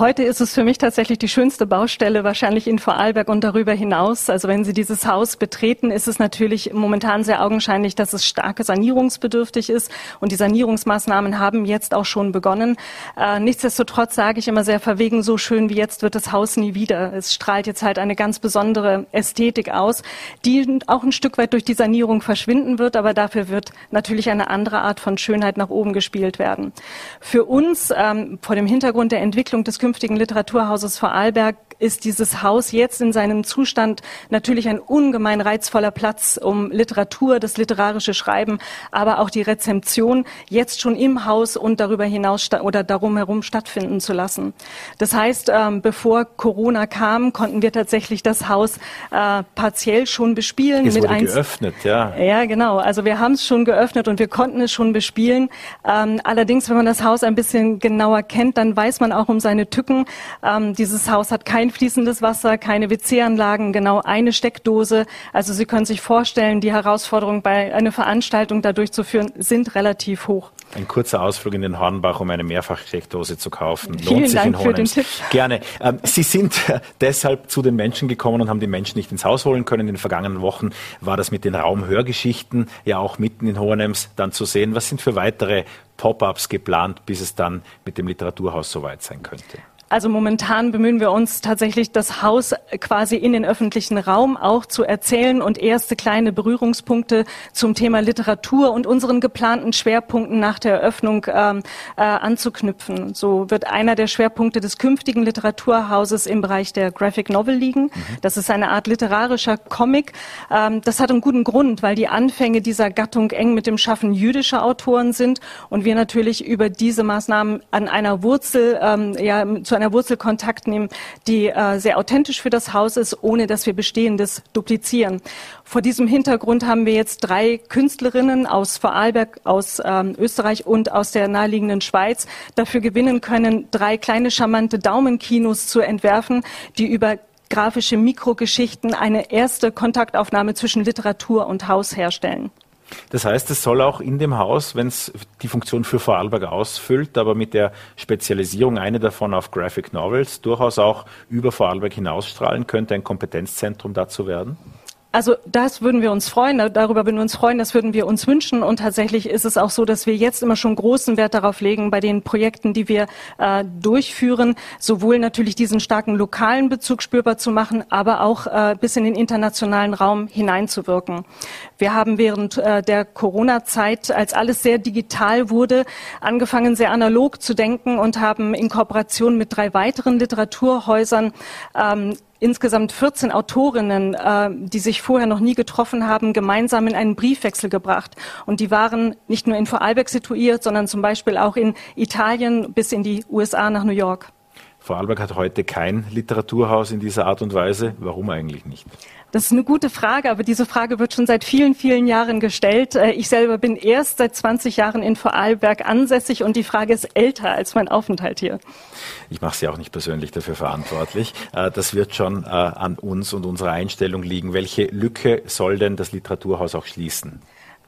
Heute ist es für mich tatsächlich die schönste Baustelle, wahrscheinlich in Vorarlberg und darüber hinaus. Also wenn Sie dieses Haus betreten, ist es natürlich momentan sehr augenscheinlich, dass es stark sanierungsbedürftig ist. Und die Sanierungsmaßnahmen haben jetzt auch schon begonnen. Äh, nichtsdestotrotz sage ich immer sehr verwegen, so schön wie jetzt wird das Haus nie wieder. Es strahlt jetzt halt eine ganz besondere Ästhetik aus, die auch ein Stück weit durch die Sanierung verschwinden wird. Aber dafür wird natürlich eine andere Art von Schönheit nach oben gespielt werden. Für uns ähm, vor dem Hintergrund der Entwicklung des künftigen Literaturhauses Vorarlberg ist dieses Haus jetzt in seinem Zustand natürlich ein ungemein reizvoller Platz, um Literatur, das literarische Schreiben, aber auch die Rezeption jetzt schon im Haus und darüber hinaus oder darum herum stattfinden zu lassen. Das heißt, ähm, bevor Corona kam, konnten wir tatsächlich das Haus äh, partiell schon bespielen. Es mit wurde geöffnet, ja. Ja, genau. Also wir haben es schon geöffnet und wir konnten es schon bespielen. Ähm, allerdings, wenn man das Haus ein bisschen genauer kennt, dann weiß man auch um seine Tücken. Ähm, dieses Haus hat kein fließendes Wasser, keine WC-Anlagen, genau eine Steckdose. Also Sie können sich vorstellen, die Herausforderungen bei einer Veranstaltung da durchzuführen sind relativ hoch. Ein kurzer Ausflug in den Hornbach, um eine Mehrfachsteckdose zu kaufen. Lohnt Vielen sich Dank in für den Tipp. Gerne. Ähm, Sie sind [LAUGHS] deshalb zu den Menschen gekommen und haben die Menschen nicht ins Haus holen können. In den vergangenen Wochen war das mit den Raumhörgeschichten ja auch mitten in Hohenems dann zu sehen. Was sind für weitere Pop-ups geplant, bis es dann mit dem Literaturhaus soweit sein könnte? Also momentan bemühen wir uns tatsächlich, das Haus quasi in den öffentlichen Raum auch zu erzählen und erste kleine Berührungspunkte zum Thema Literatur und unseren geplanten Schwerpunkten nach der Eröffnung ähm, äh, anzuknüpfen. So wird einer der Schwerpunkte des künftigen Literaturhauses im Bereich der Graphic Novel liegen. Mhm. Das ist eine Art literarischer Comic. Ähm, das hat einen guten Grund, weil die Anfänge dieser Gattung eng mit dem Schaffen jüdischer Autoren sind und wir natürlich über diese Maßnahmen an einer Wurzel ähm, ja, zu einer Wurzel Kontakt nehmen, die äh, sehr authentisch für das Haus ist, ohne dass wir Bestehendes duplizieren. Vor diesem Hintergrund haben wir jetzt drei Künstlerinnen aus Vorarlberg, aus ähm, Österreich und aus der naheliegenden Schweiz dafür gewinnen können, drei kleine charmante Daumenkinos zu entwerfen, die über grafische Mikrogeschichten eine erste Kontaktaufnahme zwischen Literatur und Haus herstellen. Das heißt, es soll auch in dem Haus, wenn es die Funktion für Vorarlberg ausfüllt, aber mit der Spezialisierung, eine davon auf Graphic Novels, durchaus auch über Vorarlberg hinausstrahlen könnte, ein Kompetenzzentrum dazu werden? Also das würden wir uns freuen, darüber würden wir uns freuen, das würden wir uns wünschen. Und tatsächlich ist es auch so, dass wir jetzt immer schon großen Wert darauf legen, bei den Projekten, die wir äh, durchführen, sowohl natürlich diesen starken lokalen Bezug spürbar zu machen, aber auch äh, bis in den internationalen Raum hineinzuwirken. Wir haben während äh, der Corona-Zeit, als alles sehr digital wurde, angefangen, sehr analog zu denken und haben in Kooperation mit drei weiteren Literaturhäusern ähm, insgesamt 14 Autorinnen, äh, die sich vorher noch nie getroffen haben, gemeinsam in einen Briefwechsel gebracht. Und die waren nicht nur in Vorarlberg situiert, sondern zum Beispiel auch in Italien bis in die USA nach New York. Vorarlberg hat heute kein Literaturhaus in dieser Art und Weise. Warum eigentlich nicht? Das ist eine gute Frage, aber diese Frage wird schon seit vielen, vielen Jahren gestellt. Äh, ich selber bin erst seit 20 Jahren in Vorarlberg ansässig und die Frage ist älter als mein Aufenthalt hier. Ich mache Sie auch nicht persönlich dafür verantwortlich. Äh, das wird schon äh, an uns und unserer Einstellung liegen. Welche Lücke soll denn das Literaturhaus auch schließen?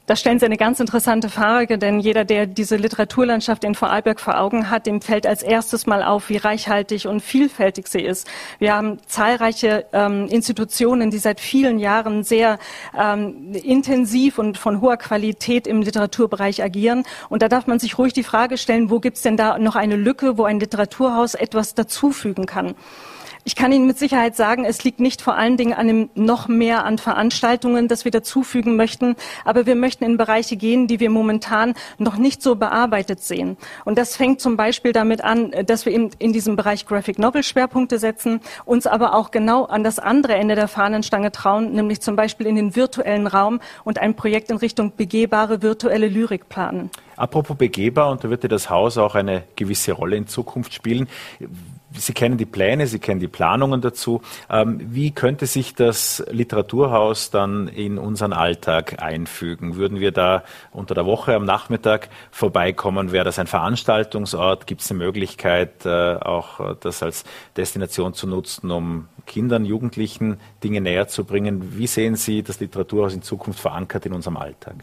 Da stellen Sie eine ganz interessante Frage, denn jeder, der diese Literaturlandschaft in Vorarlberg vor Augen hat, dem fällt als erstes mal auf, wie reichhaltig und vielfältig sie ist. Wir haben zahlreiche ähm, Institutionen, die seit vielen Jahren sehr ähm, intensiv und von hoher Qualität im Literaturbereich agieren. Und da darf man sich ruhig die Frage stellen, wo gibt es denn da noch eine Lücke, wo ein Literaturhaus etwas dazufügen kann? Ich kann Ihnen mit Sicherheit sagen, es liegt nicht vor allen Dingen an dem noch mehr an Veranstaltungen, das wir dazufügen möchten, aber wir möchten in Bereiche gehen, die wir momentan noch nicht so bearbeitet sehen. Und das fängt zum Beispiel damit an, dass wir in, in diesem Bereich Graphic Novel Schwerpunkte setzen, uns aber auch genau an das andere Ende der Fahnenstange trauen, nämlich zum Beispiel in den virtuellen Raum und ein Projekt in Richtung begehbare virtuelle Lyrik planen. Apropos begehbar, und da wird ja das Haus auch eine gewisse Rolle in Zukunft spielen. Sie kennen die Pläne, Sie kennen die Planungen dazu. Ähm, wie könnte sich das Literaturhaus dann in unseren Alltag einfügen? Würden wir da unter der Woche am Nachmittag vorbeikommen? Wäre das ein Veranstaltungsort? Gibt es eine Möglichkeit, äh, auch das als Destination zu nutzen, um Kindern, Jugendlichen Dinge näher zu bringen? Wie sehen Sie das Literaturhaus in Zukunft verankert in unserem Alltag?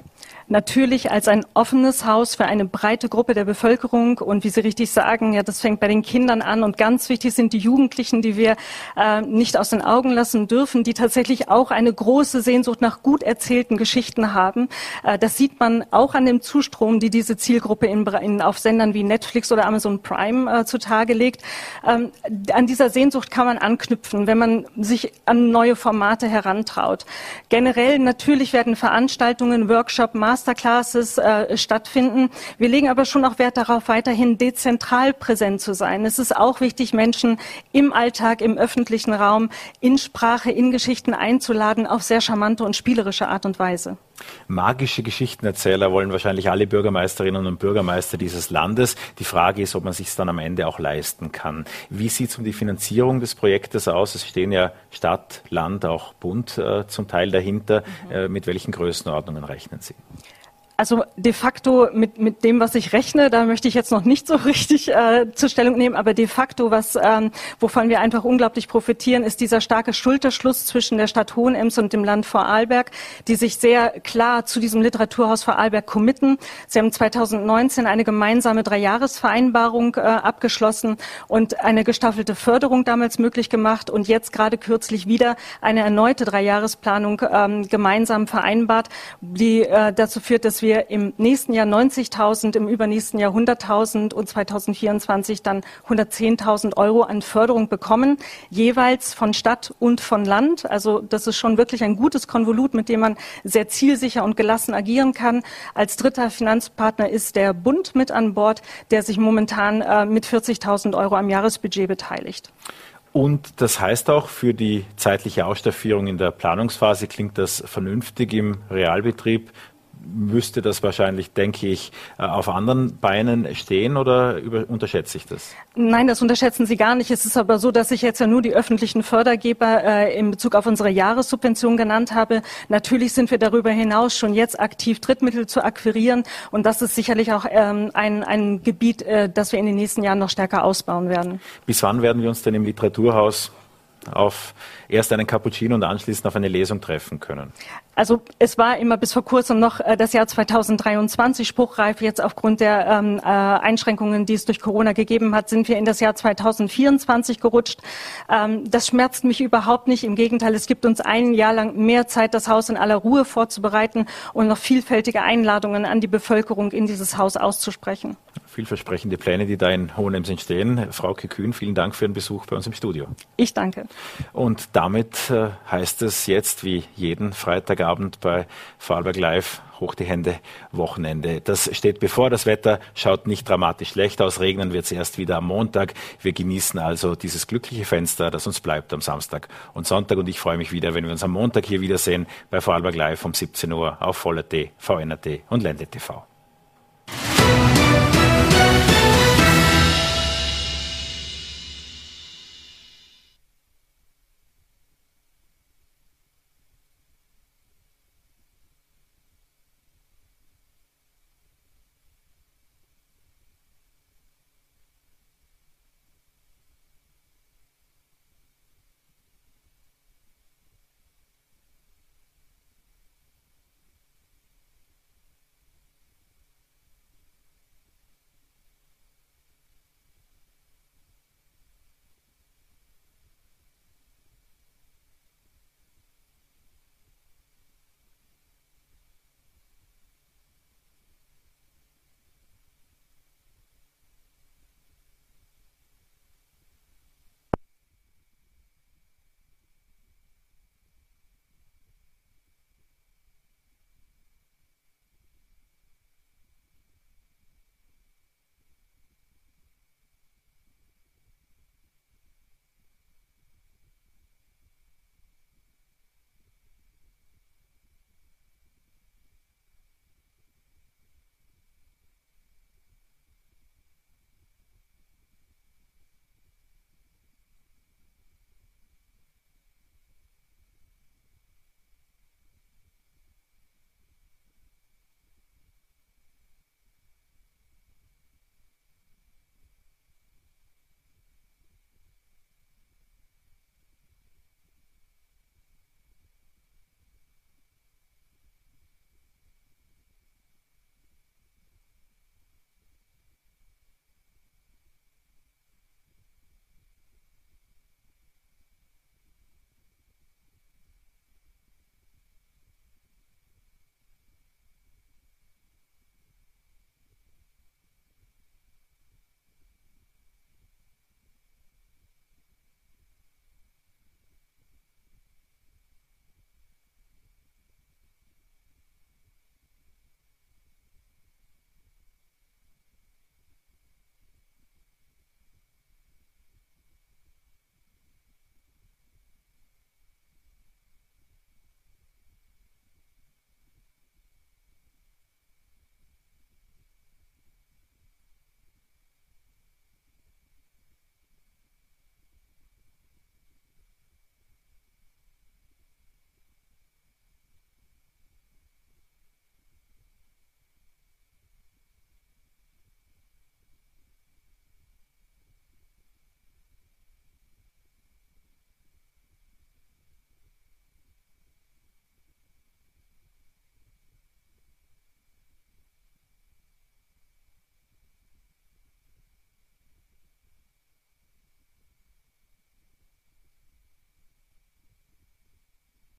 Natürlich als ein offenes Haus für eine breite Gruppe der Bevölkerung. Und wie Sie richtig sagen, ja, das fängt bei den Kindern an und ganz ganz wichtig sind die Jugendlichen, die wir äh, nicht aus den Augen lassen dürfen, die tatsächlich auch eine große Sehnsucht nach gut erzählten Geschichten haben. Äh, das sieht man auch an dem Zustrom, die diese Zielgruppe in, in, auf Sendern wie Netflix oder Amazon Prime äh, zutage legt. Ähm, an dieser Sehnsucht kann man anknüpfen, wenn man sich an neue Formate herantraut. Generell natürlich werden Veranstaltungen, Workshop, Masterclasses äh, stattfinden. Wir legen aber schon auch Wert darauf, weiterhin dezentral präsent zu sein. Es ist auch wichtig, wichtig, Menschen im Alltag, im öffentlichen Raum, in Sprache, in Geschichten einzuladen, auf sehr charmante und spielerische Art und Weise. Magische Geschichtenerzähler wollen wahrscheinlich alle Bürgermeisterinnen und Bürgermeister dieses Landes. Die Frage ist, ob man sich es dann am Ende auch leisten kann. Wie sieht es um die Finanzierung des Projektes aus? Es stehen ja Stadt, Land, auch Bund äh, zum Teil dahinter. Mhm. Äh, mit welchen Größenordnungen rechnen Sie? Also de facto mit, mit dem, was ich rechne, da möchte ich jetzt noch nicht so [LAUGHS] richtig äh, zur Stellung nehmen, aber de facto, was, ähm, wovon wir einfach unglaublich profitieren, ist dieser starke Schulterschluss zwischen der Stadt Hohenems und dem Land Vorarlberg, die sich sehr klar zu diesem Literaturhaus Vorarlberg committen. Sie haben 2019 eine gemeinsame Dreijahresvereinbarung äh, abgeschlossen und eine gestaffelte Förderung damals möglich gemacht und jetzt gerade kürzlich wieder eine erneute Dreijahresplanung ähm, gemeinsam vereinbart, die äh, dazu führt, dass wir wir im nächsten Jahr 90.000, im übernächsten Jahr 100.000 und 2024 dann 110.000 Euro an Förderung bekommen, jeweils von Stadt und von Land. Also das ist schon wirklich ein gutes Konvolut, mit dem man sehr zielsicher und gelassen agieren kann. Als dritter Finanzpartner ist der Bund mit an Bord, der sich momentan äh, mit 40.000 Euro am Jahresbudget beteiligt. Und das heißt auch, für die zeitliche Ausstaffierung in der Planungsphase klingt das vernünftig im Realbetrieb müsste das wahrscheinlich, denke ich, äh, auf anderen Beinen stehen oder über, unterschätze ich das? Nein, das unterschätzen Sie gar nicht. Es ist aber so, dass ich jetzt ja nur die öffentlichen Fördergeber äh, in Bezug auf unsere Jahressubvention genannt habe. Natürlich sind wir darüber hinaus schon jetzt aktiv, Drittmittel zu akquirieren. Und das ist sicherlich auch ähm, ein, ein Gebiet, äh, das wir in den nächsten Jahren noch stärker ausbauen werden. Bis wann werden wir uns denn im Literaturhaus auf erst einen Cappuccino und anschließend auf eine Lesung treffen können? Also es war immer bis vor kurzem noch äh, das Jahr 2023 spruchreif. Jetzt aufgrund der ähm, äh, Einschränkungen, die es durch Corona gegeben hat, sind wir in das Jahr 2024 gerutscht. Ähm, das schmerzt mich überhaupt nicht. Im Gegenteil, es gibt uns ein Jahr lang mehr Zeit, das Haus in aller Ruhe vorzubereiten und noch vielfältige Einladungen an die Bevölkerung in dieses Haus auszusprechen. Vielversprechende Pläne, die da in Hohenems entstehen. Frau Kühn, vielen Dank für den Besuch bei uns im Studio. Ich danke. Und damit äh, heißt es jetzt wie jeden Freitagabend bei Vorarlberg Live hoch die Hände, Wochenende. Das steht bevor. Das Wetter schaut nicht dramatisch schlecht aus. Regnen wird es erst wieder am Montag. Wir genießen also dieses glückliche Fenster, das uns bleibt am Samstag und Sonntag. Und ich freue mich wieder, wenn wir uns am Montag hier wiedersehen bei Vorarlberg Live um 17 Uhr auf Voller.t, VNRT und Ländle TV.